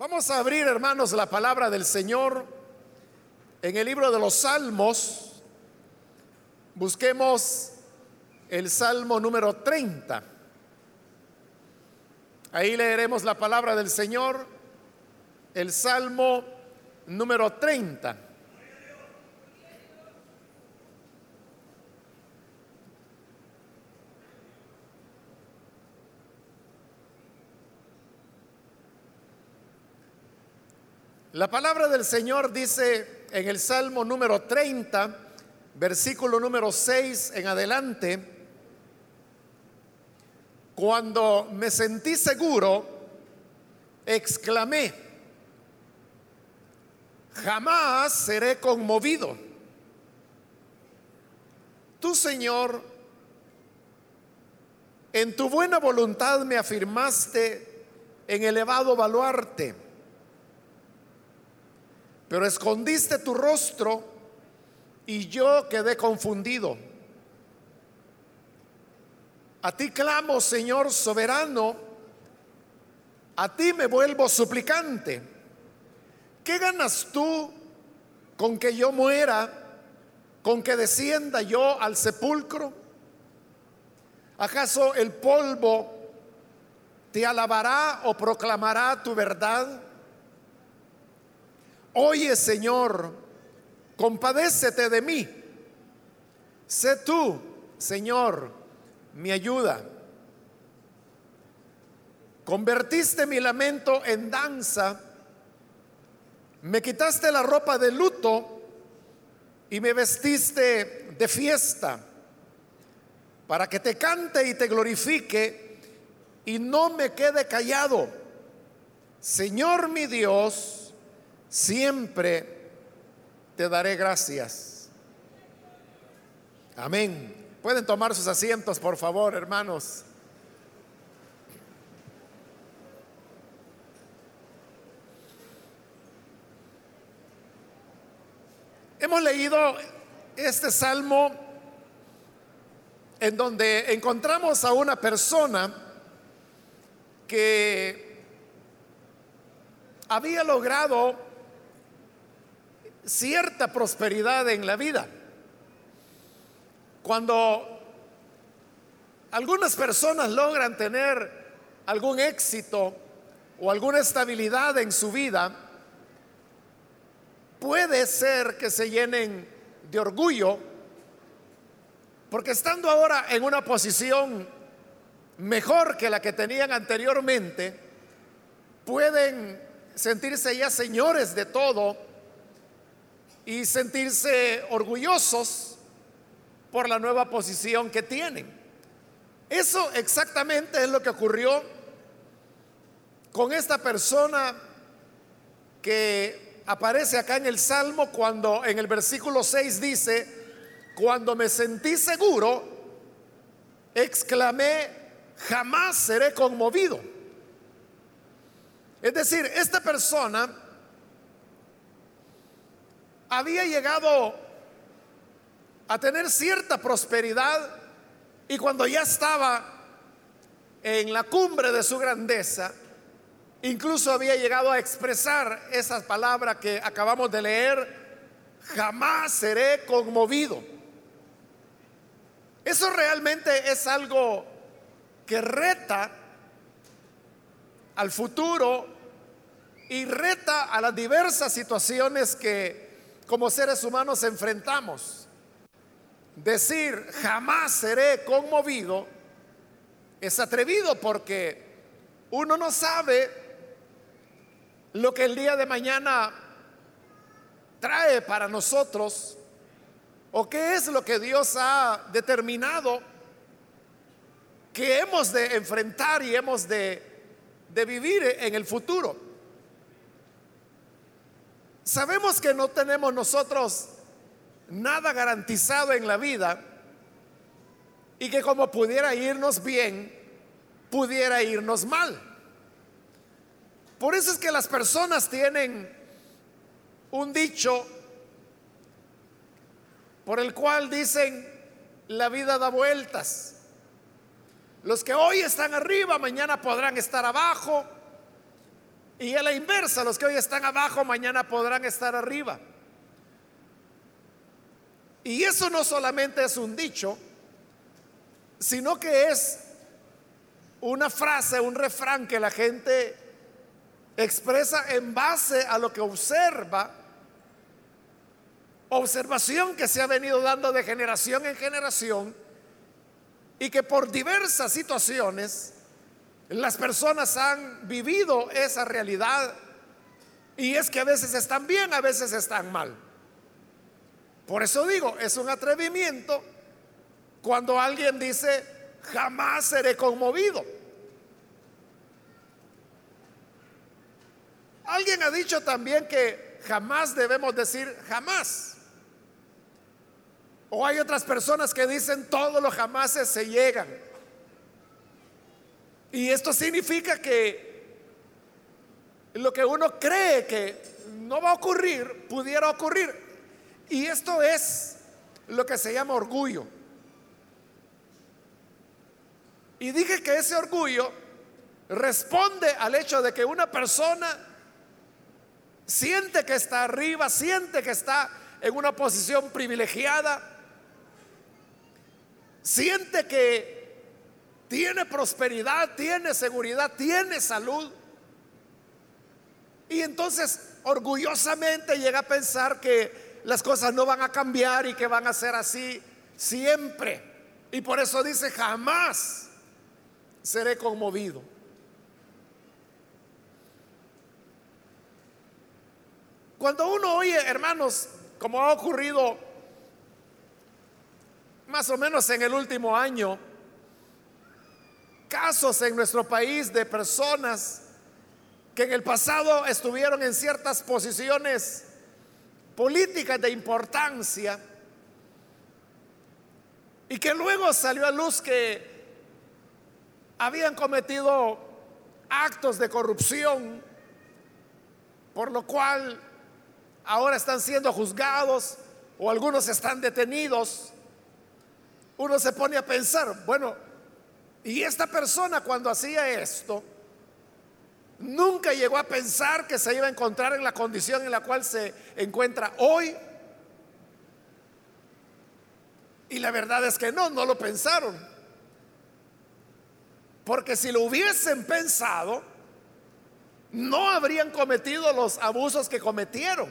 Vamos a abrir, hermanos, la palabra del Señor en el libro de los Salmos. Busquemos el Salmo número 30. Ahí leeremos la palabra del Señor, el Salmo número 30. La palabra del Señor dice en el Salmo número 30, versículo número 6 en adelante, cuando me sentí seguro, exclamé, jamás seré conmovido. Tú, Señor, en tu buena voluntad me afirmaste en elevado baluarte pero escondiste tu rostro y yo quedé confundido. A ti clamo, Señor soberano, a ti me vuelvo suplicante. ¿Qué ganas tú con que yo muera, con que descienda yo al sepulcro? ¿Acaso el polvo te alabará o proclamará tu verdad? Oye Señor, compadécete de mí. Sé tú, Señor, mi ayuda. Convertiste mi lamento en danza, me quitaste la ropa de luto y me vestiste de fiesta para que te cante y te glorifique y no me quede callado. Señor mi Dios, siempre te daré gracias. Amén. Pueden tomar sus asientos, por favor, hermanos. Hemos leído este salmo en donde encontramos a una persona que había logrado cierta prosperidad en la vida. Cuando algunas personas logran tener algún éxito o alguna estabilidad en su vida, puede ser que se llenen de orgullo, porque estando ahora en una posición mejor que la que tenían anteriormente, pueden sentirse ya señores de todo y sentirse orgullosos por la nueva posición que tienen. Eso exactamente es lo que ocurrió con esta persona que aparece acá en el Salmo cuando en el versículo 6 dice, cuando me sentí seguro, exclamé, jamás seré conmovido. Es decir, esta persona había llegado a tener cierta prosperidad y cuando ya estaba en la cumbre de su grandeza, incluso había llegado a expresar esa palabra que acabamos de leer, jamás seré conmovido. Eso realmente es algo que reta al futuro y reta a las diversas situaciones que como seres humanos enfrentamos. Decir jamás seré conmovido es atrevido porque uno no sabe lo que el día de mañana trae para nosotros o qué es lo que Dios ha determinado que hemos de enfrentar y hemos de, de vivir en el futuro. Sabemos que no tenemos nosotros nada garantizado en la vida y que como pudiera irnos bien, pudiera irnos mal. Por eso es que las personas tienen un dicho por el cual dicen, la vida da vueltas. Los que hoy están arriba, mañana podrán estar abajo. Y a la inversa, los que hoy están abajo, mañana podrán estar arriba. Y eso no solamente es un dicho, sino que es una frase, un refrán que la gente expresa en base a lo que observa, observación que se ha venido dando de generación en generación y que por diversas situaciones las personas han vivido esa realidad y es que a veces están bien, a veces están mal. Por eso digo, es un atrevimiento cuando alguien dice, jamás seré conmovido. Alguien ha dicho también que jamás debemos decir jamás. O hay otras personas que dicen todos los jamases se llegan. Y esto significa que lo que uno cree que no va a ocurrir, pudiera ocurrir. Y esto es lo que se llama orgullo. Y dije que ese orgullo responde al hecho de que una persona siente que está arriba, siente que está en una posición privilegiada, siente que tiene prosperidad, tiene seguridad, tiene salud. Y entonces orgullosamente llega a pensar que las cosas no van a cambiar y que van a ser así siempre. Y por eso dice, jamás seré conmovido. Cuando uno oye, hermanos, como ha ocurrido más o menos en el último año, casos en nuestro país de personas que en el pasado estuvieron en ciertas posiciones políticas de importancia y que luego salió a luz que habían cometido actos de corrupción, por lo cual ahora están siendo juzgados o algunos están detenidos, uno se pone a pensar, bueno, y esta persona cuando hacía esto, nunca llegó a pensar que se iba a encontrar en la condición en la cual se encuentra hoy. Y la verdad es que no, no lo pensaron. Porque si lo hubiesen pensado, no habrían cometido los abusos que cometieron.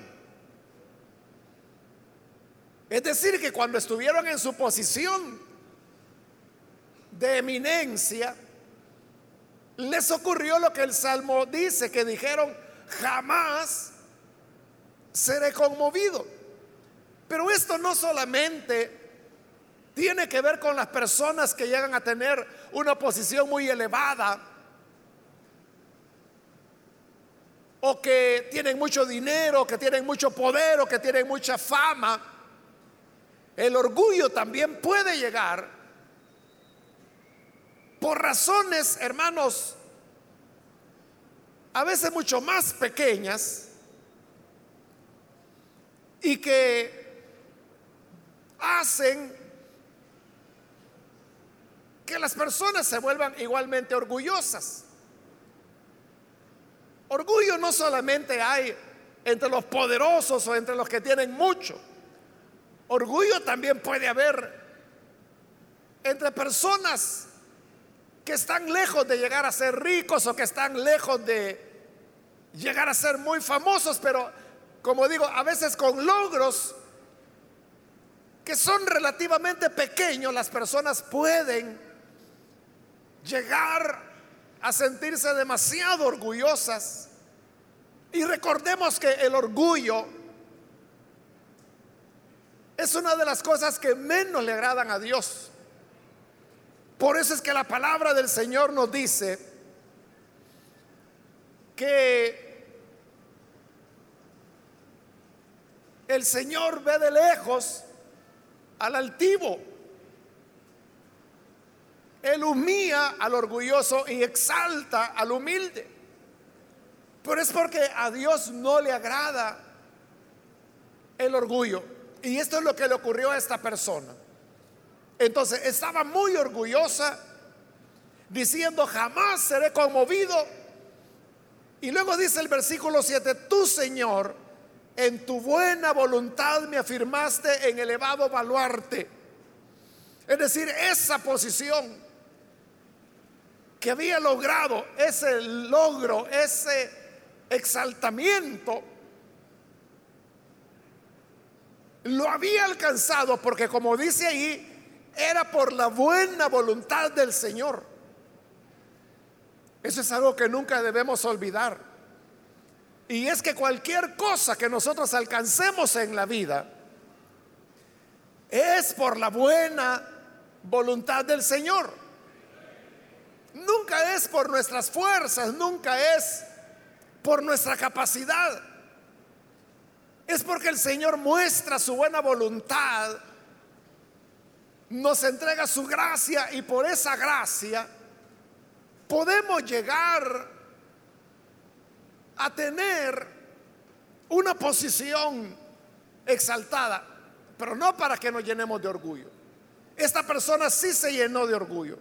Es decir, que cuando estuvieron en su posición de eminencia, les ocurrió lo que el Salmo dice, que dijeron, jamás seré conmovido. Pero esto no solamente tiene que ver con las personas que llegan a tener una posición muy elevada o que tienen mucho dinero, que tienen mucho poder o que tienen mucha fama. El orgullo también puede llegar por razones, hermanos, a veces mucho más pequeñas y que hacen que las personas se vuelvan igualmente orgullosas. Orgullo no solamente hay entre los poderosos o entre los que tienen mucho. Orgullo también puede haber entre personas que están lejos de llegar a ser ricos o que están lejos de llegar a ser muy famosos, pero como digo, a veces con logros que son relativamente pequeños, las personas pueden llegar a sentirse demasiado orgullosas. Y recordemos que el orgullo es una de las cosas que menos le agradan a Dios. Por eso es que la palabra del Señor nos dice que el Señor ve de lejos al altivo. Él humilla al orgulloso y exalta al humilde. Pero es porque a Dios no le agrada el orgullo. Y esto es lo que le ocurrió a esta persona. Entonces estaba muy orgullosa diciendo, jamás seré conmovido. Y luego dice el versículo 7, tú Señor, en tu buena voluntad me afirmaste en elevado baluarte. Es decir, esa posición que había logrado, ese logro, ese exaltamiento, lo había alcanzado porque como dice ahí, era por la buena voluntad del Señor. Eso es algo que nunca debemos olvidar. Y es que cualquier cosa que nosotros alcancemos en la vida es por la buena voluntad del Señor. Nunca es por nuestras fuerzas, nunca es por nuestra capacidad. Es porque el Señor muestra su buena voluntad, nos entrega su gracia y por esa gracia podemos llegar a tener una posición exaltada, pero no para que nos llenemos de orgullo. Esta persona sí se llenó de orgullo.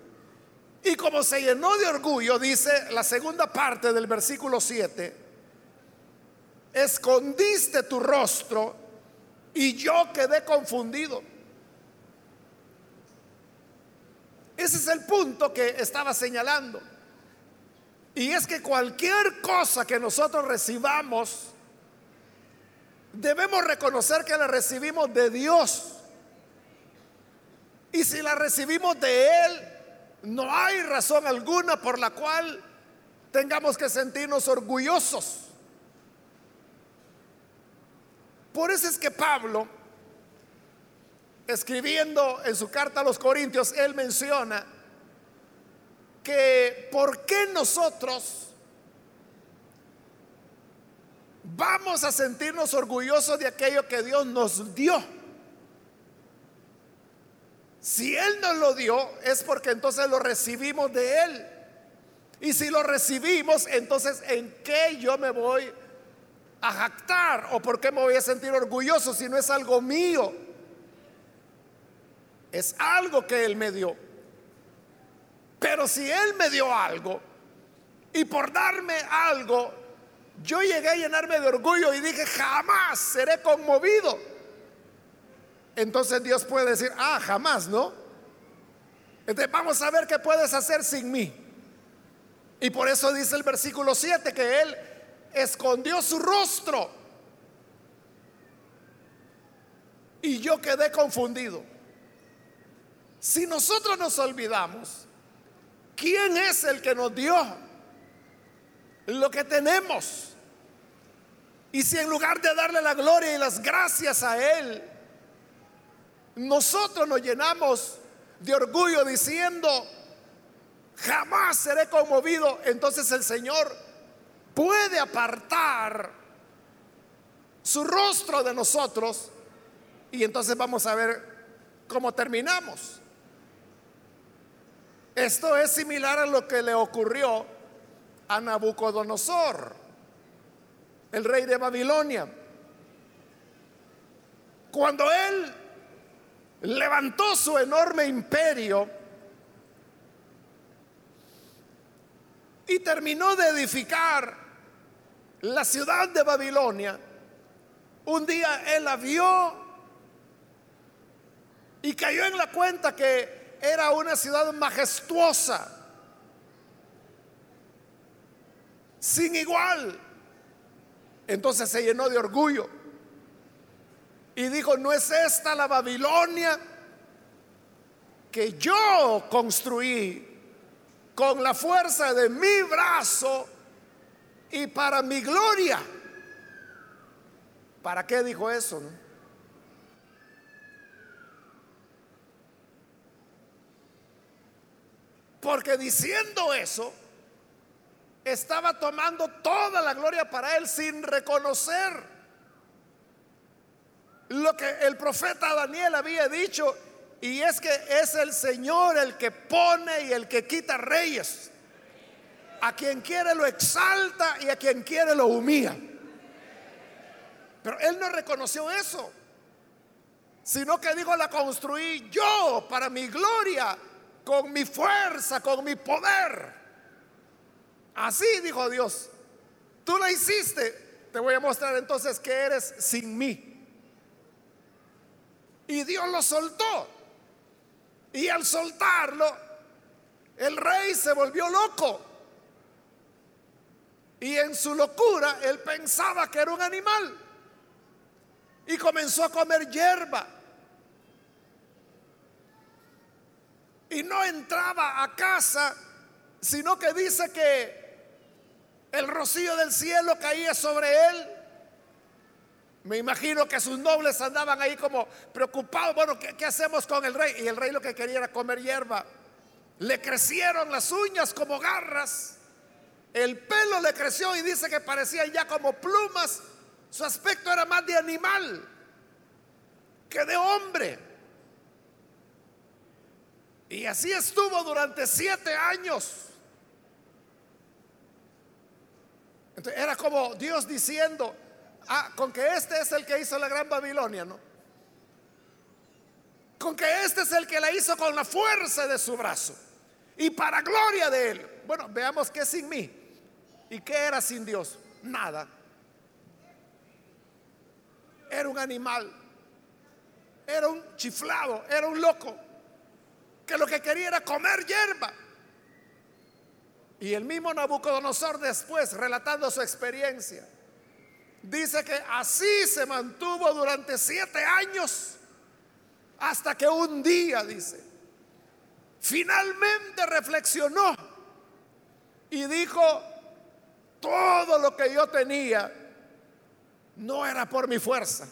Y como se llenó de orgullo, dice la segunda parte del versículo 7, escondiste tu rostro y yo quedé confundido. Ese es el punto que estaba señalando. Y es que cualquier cosa que nosotros recibamos, debemos reconocer que la recibimos de Dios. Y si la recibimos de Él, no hay razón alguna por la cual tengamos que sentirnos orgullosos. Por eso es que Pablo, escribiendo en su carta a los Corintios, él menciona que por qué nosotros vamos a sentirnos orgullosos de aquello que Dios nos dio. Si Él nos lo dio, es porque entonces lo recibimos de Él. Y si lo recibimos, entonces ¿en qué yo me voy a jactar? ¿O por qué me voy a sentir orgulloso si no es algo mío? Es algo que Él me dio. Pero si Él me dio algo y por darme algo, yo llegué a llenarme de orgullo y dije, jamás seré conmovido. Entonces Dios puede decir, ah, jamás, ¿no? Entonces vamos a ver qué puedes hacer sin mí. Y por eso dice el versículo 7 que Él escondió su rostro. Y yo quedé confundido. Si nosotros nos olvidamos ¿Quién es el que nos dio lo que tenemos? Y si en lugar de darle la gloria y las gracias a Él, nosotros nos llenamos de orgullo diciendo, jamás seré conmovido, entonces el Señor puede apartar su rostro de nosotros y entonces vamos a ver cómo terminamos. Esto es similar a lo que le ocurrió a Nabucodonosor, el rey de Babilonia. Cuando él levantó su enorme imperio y terminó de edificar la ciudad de Babilonia, un día él la vio y cayó en la cuenta que era una ciudad majestuosa, sin igual. Entonces se llenó de orgullo y dijo, no es esta la Babilonia que yo construí con la fuerza de mi brazo y para mi gloria. ¿Para qué dijo eso? No? Porque diciendo eso, estaba tomando toda la gloria para él sin reconocer lo que el profeta Daniel había dicho, y es que es el Señor el que pone y el que quita reyes. A quien quiere lo exalta y a quien quiere lo humilla. Pero él no reconoció eso, sino que dijo, la construí yo para mi gloria con mi fuerza, con mi poder. Así dijo Dios. tú la hiciste, te voy a mostrar entonces que eres sin mí. Y Dios lo soltó. Y al soltarlo, el rey se volvió loco. Y en su locura, él pensaba que era un animal. Y comenzó a comer hierba. Y no entraba a casa, sino que dice que el rocío del cielo caía sobre él. Me imagino que sus nobles andaban ahí como preocupados. Bueno, ¿qué, hacemos con el rey? Y el rey lo que quería era comer hierba. Le crecieron las uñas como garras. El pelo le creció y dice que parecían ya como plumas. Su aspecto era más de animal que de hombre. Y así estuvo durante siete años. era como Dios diciendo, ah, con que este es el que hizo la gran Babilonia, ¿no? Con que este es el que la hizo con la fuerza de su brazo y para gloria de él. Bueno, veamos qué sin mí y qué era sin Dios. Nada. Era un animal, era un chiflado, era un loco, que lo que quería era comer hierba. Y el mismo Nabucodonosor después, relatando su experiencia, dice que así se mantuvo durante siete años, hasta que un día, dice, finalmente reflexionó y dijo, todo lo que yo tenía no era por mi fuerza,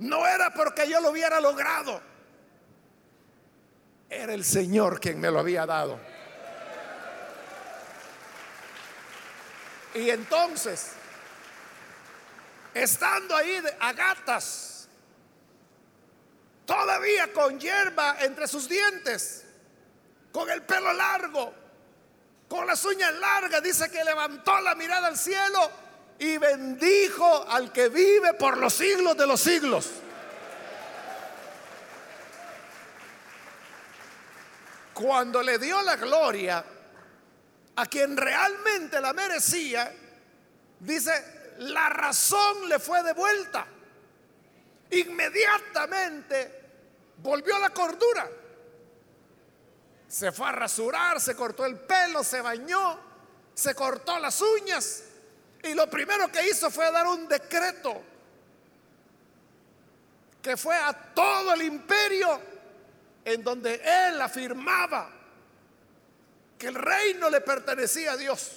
no era porque yo lo hubiera logrado, era el Señor quien me lo había dado. Y entonces, estando ahí a gatas, todavía con hierba entre sus dientes, con el pelo largo, con las uñas largas, dice que levantó la mirada al cielo y bendijo al que vive por los siglos de los siglos. Cuando le dio la gloria, a quien realmente la merecía, dice, la razón le fue devuelta. Inmediatamente volvió la cordura. Se fue a rasurar, se cortó el pelo, se bañó, se cortó las uñas. Y lo primero que hizo fue dar un decreto que fue a todo el imperio en donde él afirmaba que el reino le pertenecía a Dios,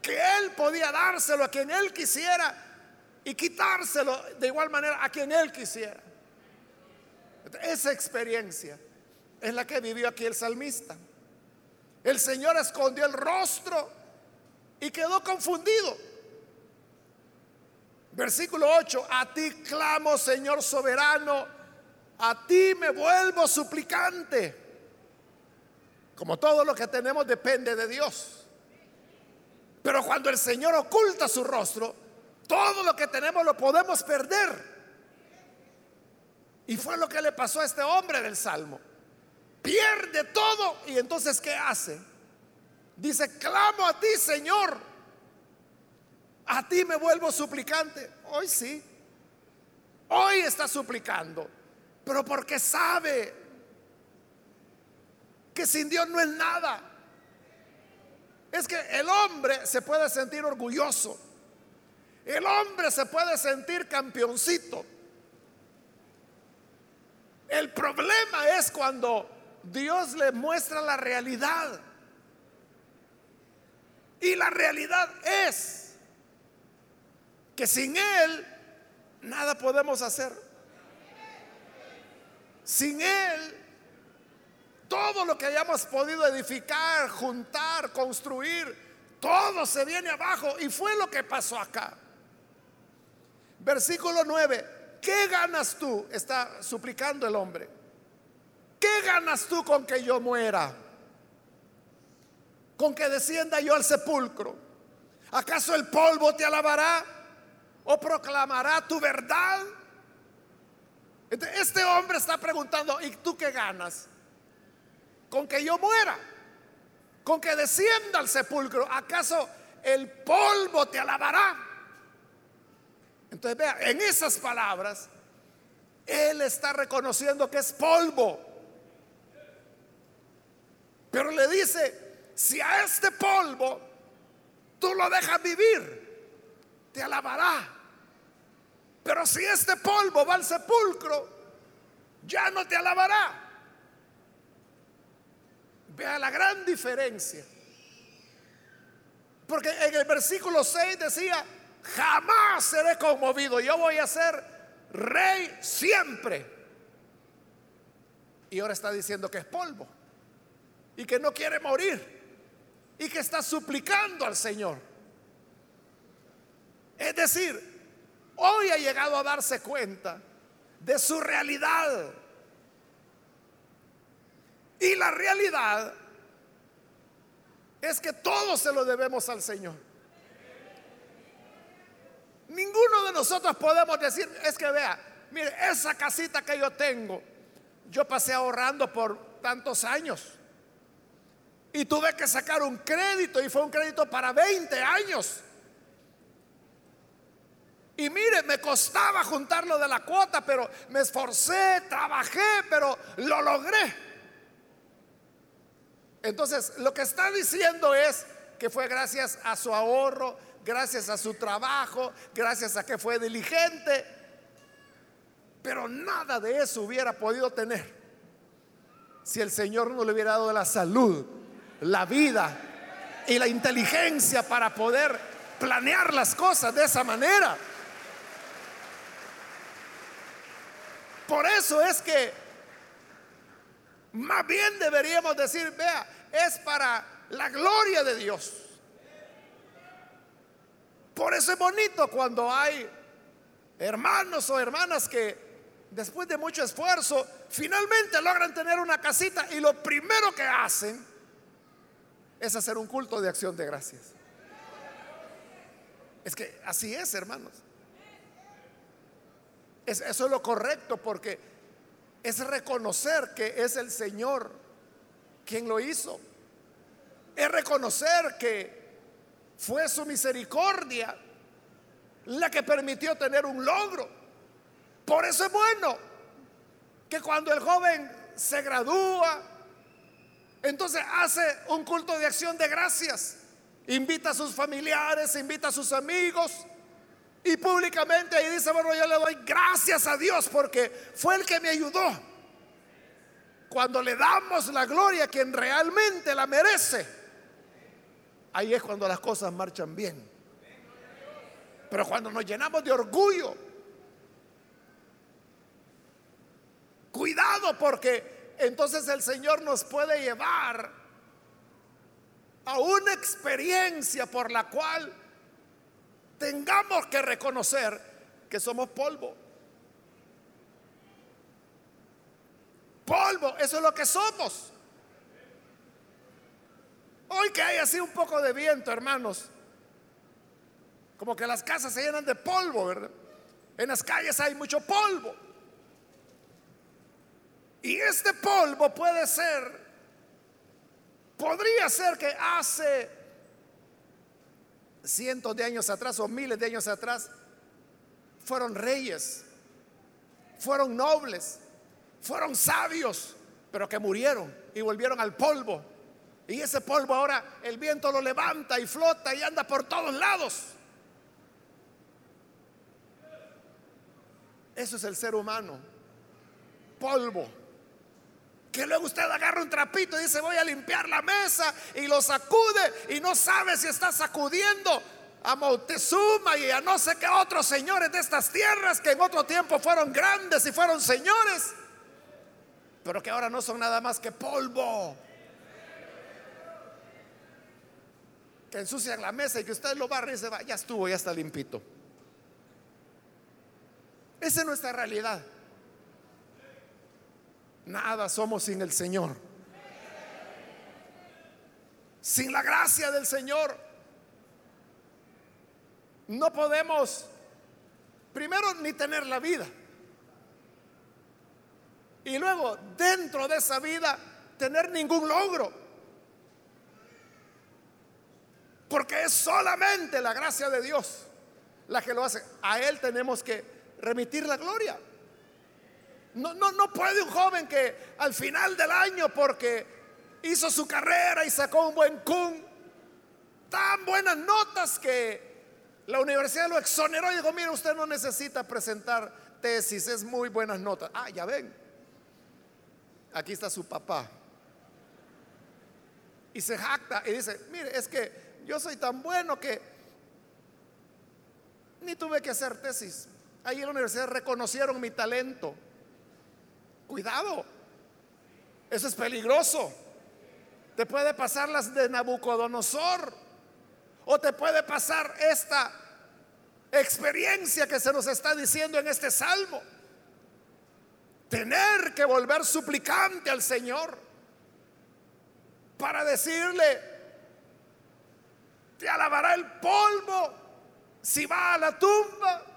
que él podía dárselo a quien él quisiera y quitárselo de igual manera a quien él quisiera. Esa experiencia es la que vivió aquí el salmista. El Señor escondió el rostro y quedó confundido. Versículo 8, a ti clamo, Señor soberano, a ti me vuelvo suplicante. Como todo lo que tenemos depende de Dios. Pero cuando el Señor oculta su rostro, todo lo que tenemos lo podemos perder. Y fue lo que le pasó a este hombre del Salmo. Pierde todo y entonces ¿qué hace? Dice, clamo a ti, Señor. A ti me vuelvo suplicante. Hoy sí. Hoy está suplicando. Pero porque sabe que sin Dios no es nada. Es que el hombre se puede sentir orgulloso. El hombre se puede sentir campeoncito. El problema es cuando Dios le muestra la realidad. Y la realidad es que sin Él nada podemos hacer. Sin Él todo lo que hayamos podido edificar, juntar, construir, todo se viene abajo. Y fue lo que pasó acá. Versículo 9. ¿Qué ganas tú? Está suplicando el hombre. ¿Qué ganas tú con que yo muera? Con que descienda yo al sepulcro. ¿Acaso el polvo te alabará o proclamará tu verdad? Este hombre está preguntando, ¿y tú qué ganas? con que yo muera, con que descienda al sepulcro. ¿Acaso el polvo te alabará. Entonces vea, en esas palabras, Él está reconociendo que es polvo. Pero le dice, si a este polvo tú lo dejas vivir, te alabará. Pero si este polvo va al sepulcro, ya no te alabará. Vea la gran diferencia. Porque en el versículo 6 decía, jamás seré conmovido, yo voy a ser rey siempre. Y ahora está diciendo que es polvo y que no quiere morir y que está suplicando al Señor. Es decir, hoy ha llegado a darse cuenta de su realidad. Y la realidad es que todo se lo debemos al Señor. Ninguno de nosotros podemos decir, es que vea, mire, esa casita que yo tengo, yo pasé ahorrando por tantos años. Y tuve que sacar un crédito y fue un crédito para 20 años. Y mire, me costaba juntarlo de la cuota, pero me esforcé, trabajé, pero lo logré. Entonces, lo que está diciendo es que fue gracias a su ahorro, gracias a su trabajo, gracias a que fue diligente. Pero nada de eso hubiera podido tener si el Señor no le hubiera dado la salud, la vida y la inteligencia para poder planear las cosas de esa manera. Por eso es que más bien deberíamos decir, vea, es para la gloria de Dios. Por eso es bonito cuando hay hermanos o hermanas que después de mucho esfuerzo finalmente logran tener una casita y lo primero que hacen es hacer un culto de acción de gracias. Es que así es, hermanos. Eso es lo correcto porque es reconocer que es el Señor quien lo hizo. Es reconocer que fue su misericordia la que permitió tener un logro. Por eso es bueno que cuando el joven se gradúa, entonces hace un culto de acción de gracias. Invita a sus familiares, invita a sus amigos y públicamente ahí dice, bueno, yo le doy gracias a Dios porque fue el que me ayudó. Cuando le damos la gloria a quien realmente la merece, ahí es cuando las cosas marchan bien. Pero cuando nos llenamos de orgullo, cuidado porque entonces el Señor nos puede llevar a una experiencia por la cual tengamos que reconocer que somos polvo. Polvo, eso es lo que somos. Hoy que hay así un poco de viento, hermanos, como que las casas se llenan de polvo, ¿verdad? En las calles hay mucho polvo. Y este polvo puede ser, podría ser que hace cientos de años atrás o miles de años atrás, fueron reyes, fueron nobles, fueron sabios, pero que murieron y volvieron al polvo. Y ese polvo ahora el viento lo levanta y flota y anda por todos lados. Eso es el ser humano. Polvo. Que luego usted agarra un trapito y dice voy a limpiar la mesa y lo sacude y no sabe si está sacudiendo a Montezuma y a no sé qué otros señores de estas tierras que en otro tiempo fueron grandes y fueron señores, pero que ahora no son nada más que polvo. Que ensucian la mesa y que usted lo barre y se va, ya estuvo, ya está limpito. Esa es nuestra realidad. Nada somos sin el Señor. Sin la gracia del Señor, no podemos, primero, ni tener la vida. Y luego, dentro de esa vida, tener ningún logro. Porque es solamente la gracia de Dios la que lo hace. A Él tenemos que remitir la gloria. No, no, no puede un joven que al final del año, porque hizo su carrera y sacó un buen cum, tan buenas notas que la universidad lo exoneró y dijo, mire, usted no necesita presentar tesis, es muy buenas notas. Ah, ya ven, aquí está su papá. Y se jacta y dice, mire, es que yo soy tan bueno que ni tuve que hacer tesis. Ahí en la universidad reconocieron mi talento. Cuidado, eso es peligroso. Te puede pasar las de Nabucodonosor o te puede pasar esta experiencia que se nos está diciendo en este salmo. Tener que volver suplicante al Señor para decirle, te alabará el polvo si va a la tumba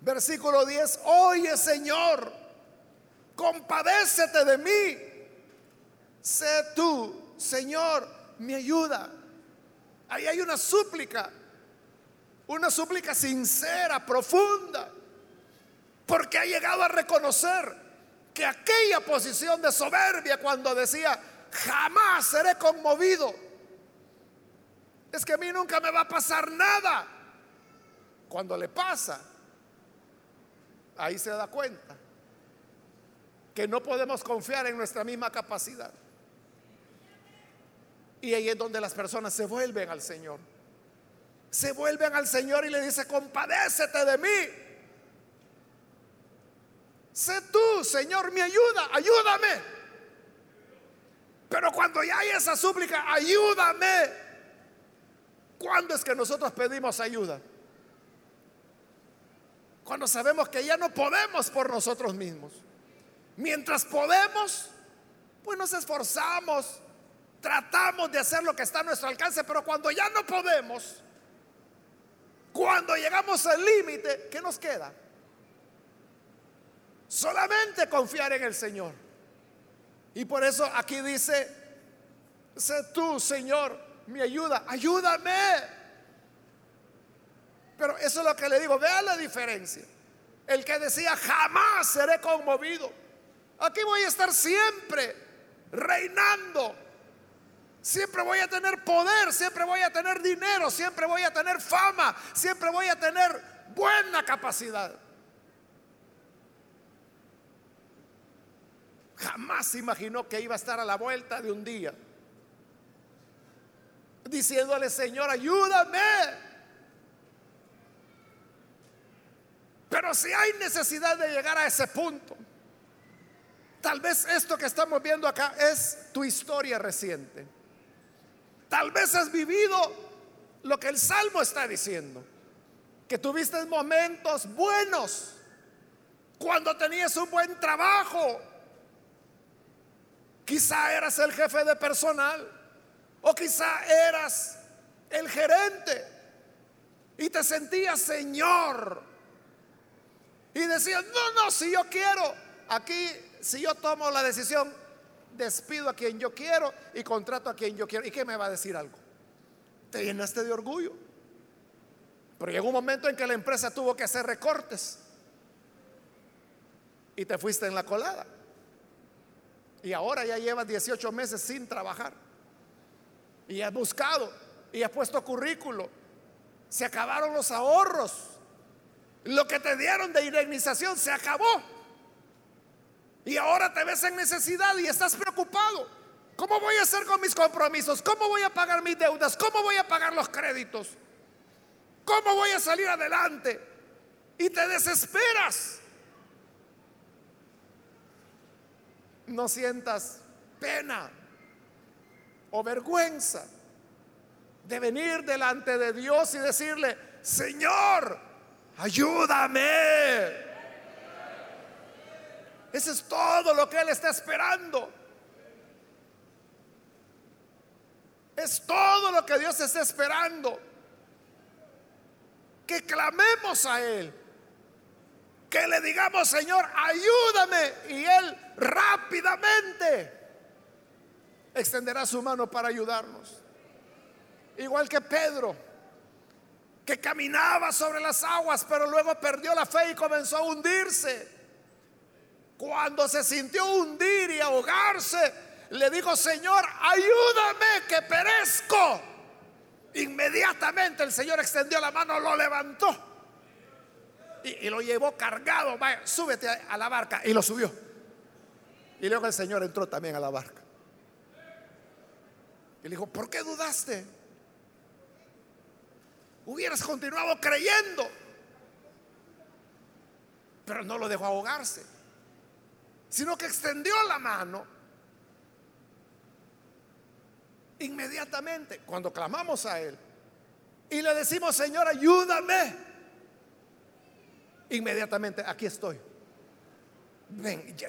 Versículo 10, oye Señor, compadécete de mí. Sé tú, Señor, mi ayuda. Ahí hay una súplica, una súplica sincera, profunda, porque ha llegado a reconocer que aquella posición de soberbia cuando decía, jamás seré conmovido, es que a mí nunca me va a pasar nada. Cuando le pasa, ahí se da cuenta que no podemos confiar en nuestra misma capacidad. Y ahí es donde las personas se vuelven al Señor. Se vuelven al Señor y le dice, compadécete de mí. Sé tú, Señor, mi ayuda, ayúdame. Pero cuando ya hay esa súplica, ayúdame. ¿Cuándo es que nosotros pedimos ayuda? Cuando sabemos que ya no podemos por nosotros mismos. Mientras podemos, pues nos esforzamos, tratamos de hacer lo que está a nuestro alcance, pero cuando ya no podemos, cuando llegamos al límite, ¿qué nos queda? Solamente confiar en el Señor. Y por eso aquí dice, sé tú, Señor, mi ayuda, ayúdame. Pero eso es lo que le digo, vea la diferencia. El que decía, jamás seré conmovido. Aquí voy a estar siempre reinando. Siempre voy a tener poder, siempre voy a tener dinero, siempre voy a tener fama, siempre voy a tener buena capacidad. Jamás imaginó que iba a estar a la vuelta de un día diciéndole, Señor, ayúdame. Pero si hay necesidad de llegar a ese punto, tal vez esto que estamos viendo acá es tu historia reciente. Tal vez has vivido lo que el Salmo está diciendo, que tuviste momentos buenos cuando tenías un buen trabajo. Quizá eras el jefe de personal o quizá eras el gerente y te sentías señor y decían, no, no, si yo quiero, aquí, si yo tomo la decisión, despido a quien yo quiero y contrato a quien yo quiero. ¿Y qué me va a decir algo? Te llenaste de orgullo. Pero llegó un momento en que la empresa tuvo que hacer recortes y te fuiste en la colada. Y ahora ya llevas 18 meses sin trabajar. Y has buscado y has puesto currículo. Se acabaron los ahorros lo que te dieron de indemnización se acabó. Y ahora te ves en necesidad y estás preocupado. ¿Cómo voy a hacer con mis compromisos? ¿Cómo voy a pagar mis deudas? ¿Cómo voy a pagar los créditos? ¿Cómo voy a salir adelante? Y te desesperas. No sientas pena o vergüenza de venir delante de Dios y decirle, Señor, ayúdame. Eso es todo lo que Él está esperando. Es todo lo que Dios está esperando. Que clamemos a Él. Que le digamos, Señor, ayúdame. Y Él rápidamente extenderá su mano para ayudarnos. Igual que Pedro, que caminaba sobre las aguas, pero luego perdió la fe y comenzó a hundirse. Cuando se sintió hundir y ahogarse, le dijo, Señor, ayúdame que perezco. Inmediatamente el Señor extendió la mano, lo levantó y, lo llevó cargado. Vaya, súbete a, la barca y lo subió. Y luego el Señor entró también a la barca. Y le dijo, ¿por qué dudaste? Hubieras continuado creyendo. Pero no lo dejó ahogarse, sino que extendió la mano inmediatamente cuando clamamos a Él y le decimos, Señor, ayúdame. Inmediatamente, aquí estoy.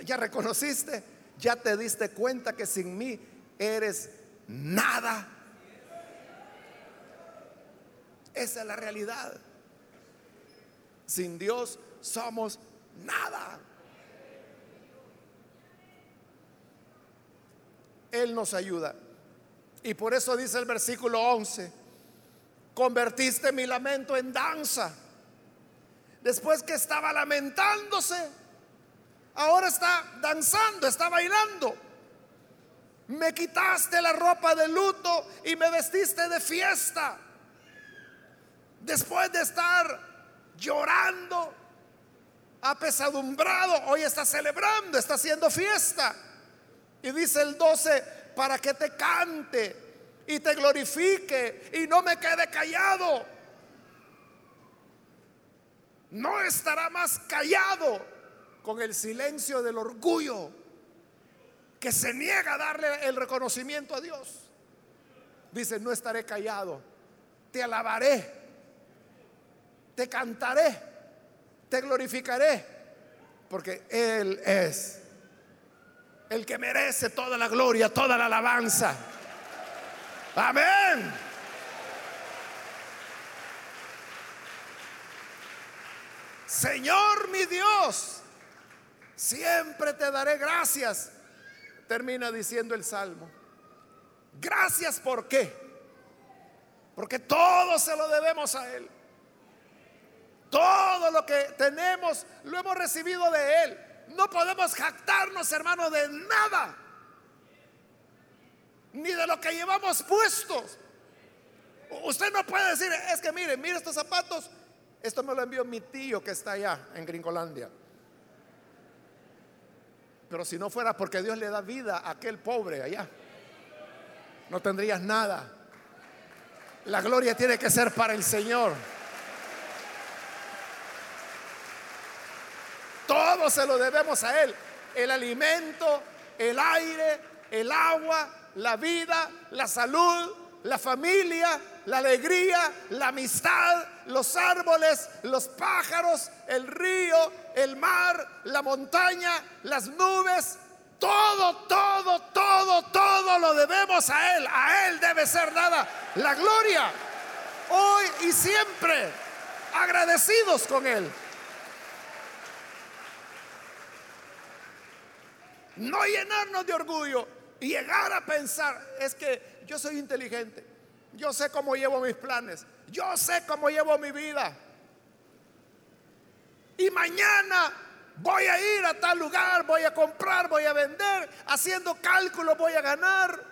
Ya reconociste, ya te diste cuenta que sin mí eres nada. Esa es la realidad. Sin Dios somos nada. Él nos ayuda. Y por eso dice el versículo 11, convertiste mi lamento en danza. Después que estaba lamentándose, ahora está danzando, está bailando. Me quitaste la ropa de luto y me vestiste de fiesta. Después de estar llorando, apesadumbrado, hoy está celebrando, está haciendo fiesta. Y dice el 12, para que te cante y te glorifique y no me quede callado. No estará más callado con el silencio del orgullo que se niega a darle el reconocimiento a Dios. Dice, no estaré callado, te alabaré te cantaré, te glorificaré, porque Él es el que merece toda la gloria, toda la alabanza. Amén. Señor mi Dios, siempre te daré gracias. Termina diciendo el Salmo. Gracias por qué? Porque todo se lo debemos a Él. Todo lo que tenemos lo hemos recibido de Él. No podemos jactarnos, hermano, de nada. Ni de lo que llevamos puestos. Usted no puede decir, es que mire, mire estos zapatos. Esto me lo envió mi tío que está allá en Gringolandia. Pero si no fuera porque Dios le da vida a aquel pobre allá, no tendrías nada. La gloria tiene que ser para el Señor. Todo se lo debemos a Él. El alimento, el aire, el agua, la vida, la salud, la familia, la alegría, la amistad, los árboles, los pájaros, el río, el mar, la montaña, las nubes. Todo, todo, todo, todo lo debemos a Él. A Él debe ser dada la gloria. Hoy y siempre agradecidos con Él. No llenarnos de orgullo y llegar a pensar, es que yo soy inteligente, yo sé cómo llevo mis planes, yo sé cómo llevo mi vida. Y mañana voy a ir a tal lugar, voy a comprar, voy a vender, haciendo cálculos voy a ganar.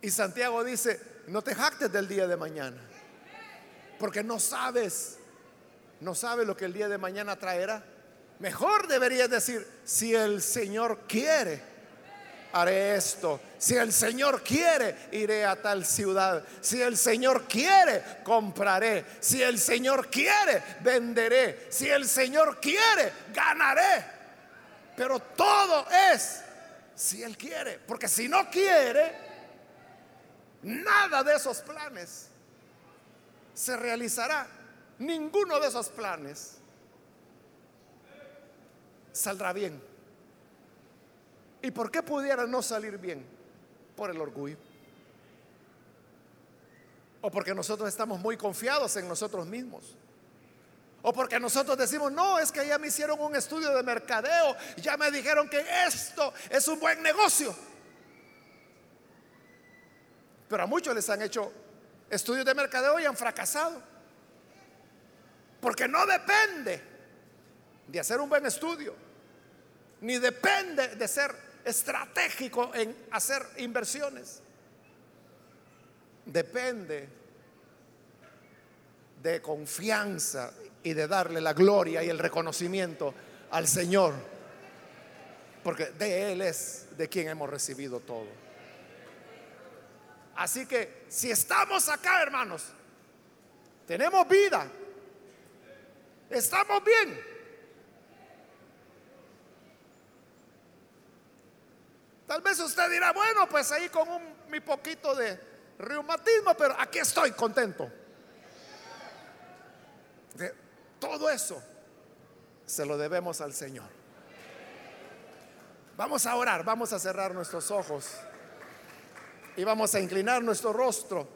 Y Santiago dice, no te jactes del día de mañana, porque no sabes, no sabes lo que el día de mañana traerá. Mejor deberías decir, si el Señor quiere, haré esto. Si el Señor quiere, iré a tal ciudad. Si el Señor quiere, compraré. Si el Señor quiere, venderé. Si el Señor quiere, ganaré. Pero todo es si Él quiere. Porque si no quiere, nada de esos planes se realizará. Ninguno de esos planes saldrá bien. ¿Y por qué pudiera no salir bien? Por el orgullo. O porque nosotros estamos muy confiados en nosotros mismos. O porque nosotros decimos, no, es que ya me hicieron un estudio de mercadeo, ya me dijeron que esto es un buen negocio. Pero a muchos les han hecho estudios de mercadeo y han fracasado. Porque no depende de hacer un buen estudio, ni depende de ser estratégico en hacer inversiones. Depende de confianza y de darle la gloria y el reconocimiento al Señor. Porque de Él es de quien hemos recibido todo. Así que si estamos acá, hermanos, tenemos vida, estamos bien. Tal vez usted dirá, bueno, pues ahí con un, mi poquito de reumatismo, pero aquí estoy contento. Todo eso se lo debemos al Señor. Vamos a orar, vamos a cerrar nuestros ojos y vamos a inclinar nuestro rostro.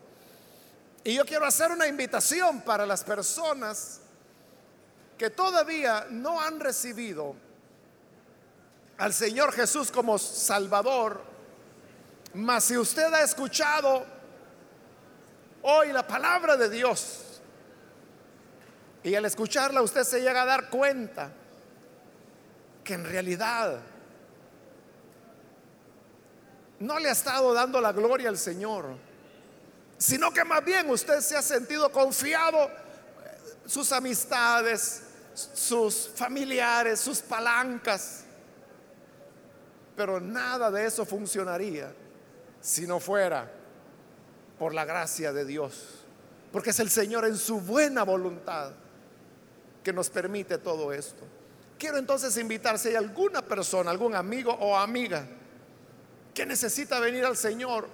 Y yo quiero hacer una invitación para las personas que todavía no han recibido al Señor Jesús como Salvador. Mas si usted ha escuchado hoy la palabra de Dios, y al escucharla usted se llega a dar cuenta que en realidad no le ha estado dando la gloria al Señor, sino que más bien usted se ha sentido confiado sus amistades, sus familiares, sus palancas. Pero nada de eso funcionaría si no fuera por la gracia de Dios. Porque es el Señor en su buena voluntad que nos permite todo esto. Quiero entonces invitar si hay alguna persona, algún amigo o amiga que necesita venir al Señor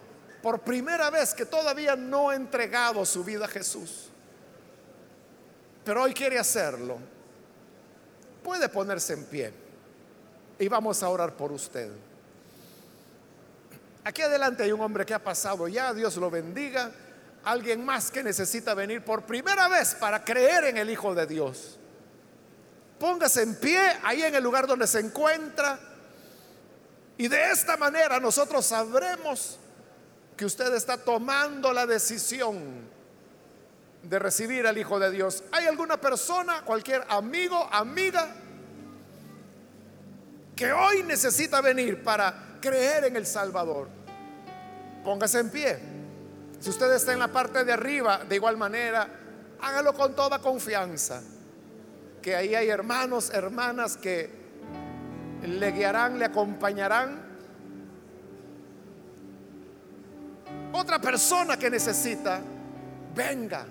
por primera vez, que todavía no ha entregado su vida a Jesús, pero hoy quiere hacerlo, puede ponerse en pie y vamos a orar por usted. Aquí adelante hay un hombre que ha pasado ya, Dios lo bendiga. Alguien más que necesita venir por primera vez para creer en el Hijo de Dios. Póngase en pie ahí en el lugar donde se encuentra. Y de esta manera nosotros sabremos que usted está tomando la decisión de recibir al Hijo de Dios. ¿Hay alguna persona, cualquier amigo, amiga, que hoy necesita venir para creer en el Salvador? Póngase en pie. Si usted está en la parte de arriba, de igual manera, hágalo con toda confianza que ahí hay hermanos, hermanas que le guiarán, le acompañarán. Otra persona que necesita, venga.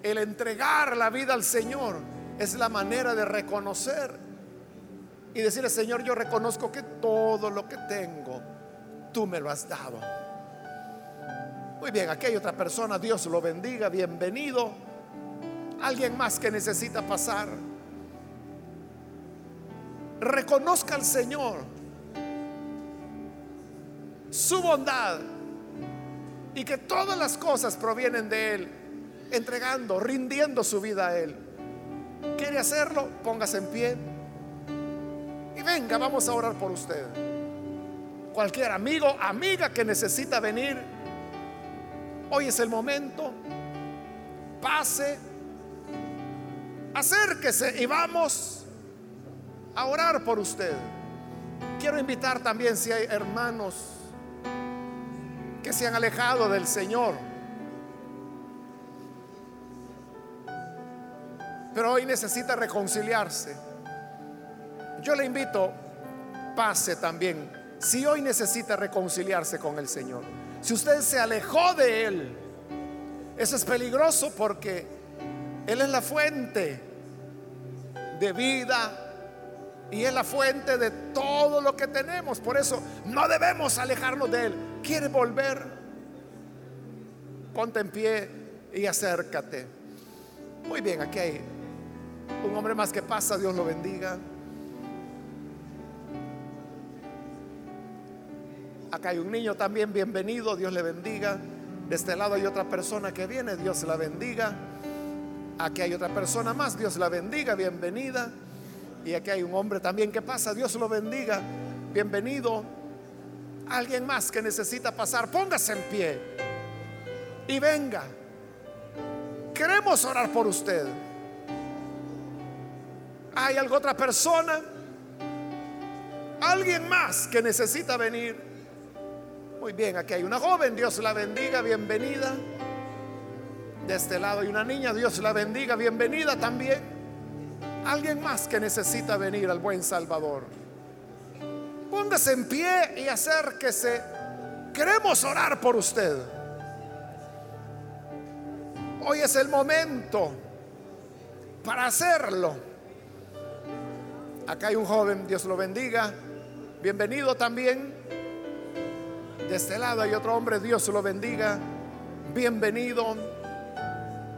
El entregar la vida al Señor es la manera de reconocer y decirle, Señor, yo reconozco que todo lo que tengo, tú me lo has dado. Muy bien, aquí hay otra persona, Dios lo bendiga, bienvenido. Alguien más que necesita pasar. Reconozca al Señor su bondad y que todas las cosas provienen de Él, entregando, rindiendo su vida a Él. ¿Quiere hacerlo? Póngase en pie. Venga, vamos a orar por usted. Cualquier amigo, amiga que necesita venir, hoy es el momento. Pase acérquese y vamos a orar por usted. Quiero invitar también si hay hermanos que se han alejado del Señor, pero hoy necesita reconciliarse. Yo le invito, pase también, si hoy necesita reconciliarse con el Señor. Si usted se alejó de Él, eso es peligroso porque Él es la fuente de vida y es la fuente de todo lo que tenemos. Por eso no debemos alejarnos de Él. ¿Quiere volver? Ponte en pie y acércate. Muy bien, aquí hay un hombre más que pasa, Dios lo bendiga. Acá hay un niño también, bienvenido, Dios le bendiga. De este lado hay otra persona que viene, Dios la bendiga. Aquí hay otra persona más, Dios la bendiga, bienvenida. Y aquí hay un hombre también que pasa, Dios lo bendiga, bienvenido. Alguien más que necesita pasar, póngase en pie y venga. Queremos orar por usted. ¿Hay alguna otra persona? ¿Alguien más que necesita venir? Muy bien, aquí hay una joven, Dios la bendiga, bienvenida. De este lado hay una niña, Dios la bendiga, bienvenida también. Alguien más que necesita venir al buen Salvador. Póngase en pie y acérquese. Queremos orar por usted. Hoy es el momento para hacerlo. Acá hay un joven, Dios lo bendiga. Bienvenido también. De este lado hay otro hombre, Dios lo bendiga. Bienvenido.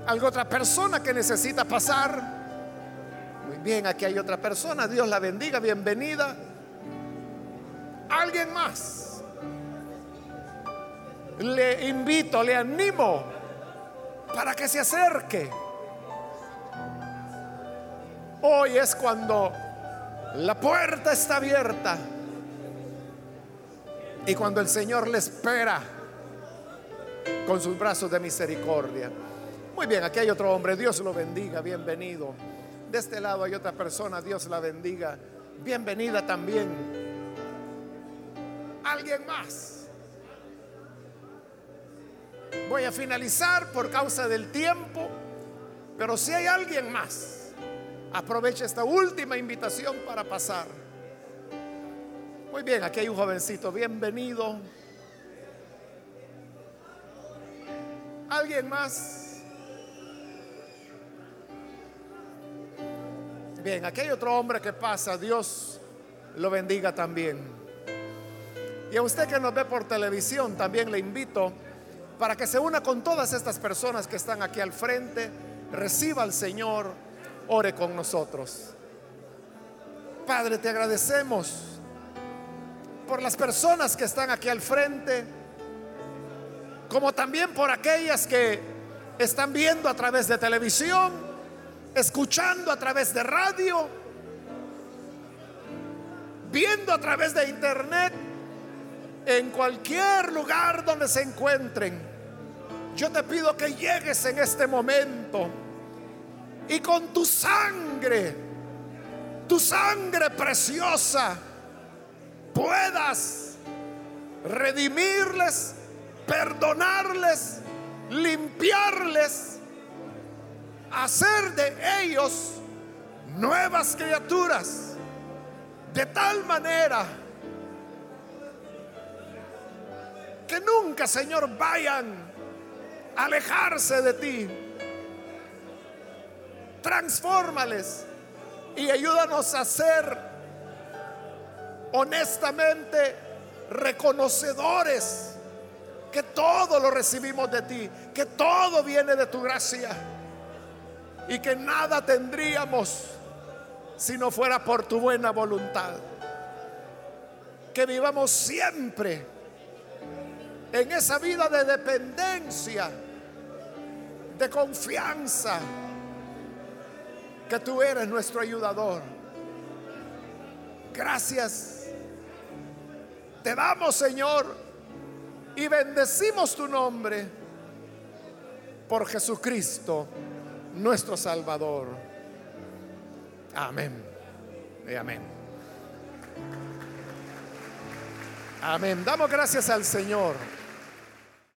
¿Algo otra persona que necesita pasar? Muy bien, aquí hay otra persona, Dios la bendiga, bienvenida. ¿Alguien más? Le invito, le animo para que se acerque. Hoy es cuando la puerta está abierta y cuando el Señor le espera con sus brazos de misericordia. Muy bien, aquí hay otro hombre, Dios lo bendiga, bienvenido. De este lado hay otra persona, Dios la bendiga, bienvenida también. Alguien más. Voy a finalizar por causa del tiempo, pero si hay alguien más, aproveche esta última invitación para pasar. Muy bien, aquí hay un jovencito, bienvenido. ¿Alguien más? Bien, aquí hay otro hombre que pasa, Dios lo bendiga también. Y a usted que nos ve por televisión, también le invito para que se una con todas estas personas que están aquí al frente, reciba al Señor, ore con nosotros. Padre, te agradecemos por las personas que están aquí al frente, como también por aquellas que están viendo a través de televisión, escuchando a través de radio, viendo a través de internet, en cualquier lugar donde se encuentren. Yo te pido que llegues en este momento y con tu sangre, tu sangre preciosa, puedas redimirles, perdonarles, limpiarles, hacer de ellos nuevas criaturas, de tal manera que nunca, Señor, vayan a alejarse de ti. Transfórmales y ayúdanos a ser honestamente reconocedores que todo lo recibimos de ti, que todo viene de tu gracia y que nada tendríamos si no fuera por tu buena voluntad. Que vivamos siempre en esa vida de dependencia, de confianza, que tú eres nuestro ayudador. Gracias te damos, Señor, y bendecimos tu nombre por Jesucristo, nuestro Salvador. Amén. Y amén. Amén. Damos gracias al Señor.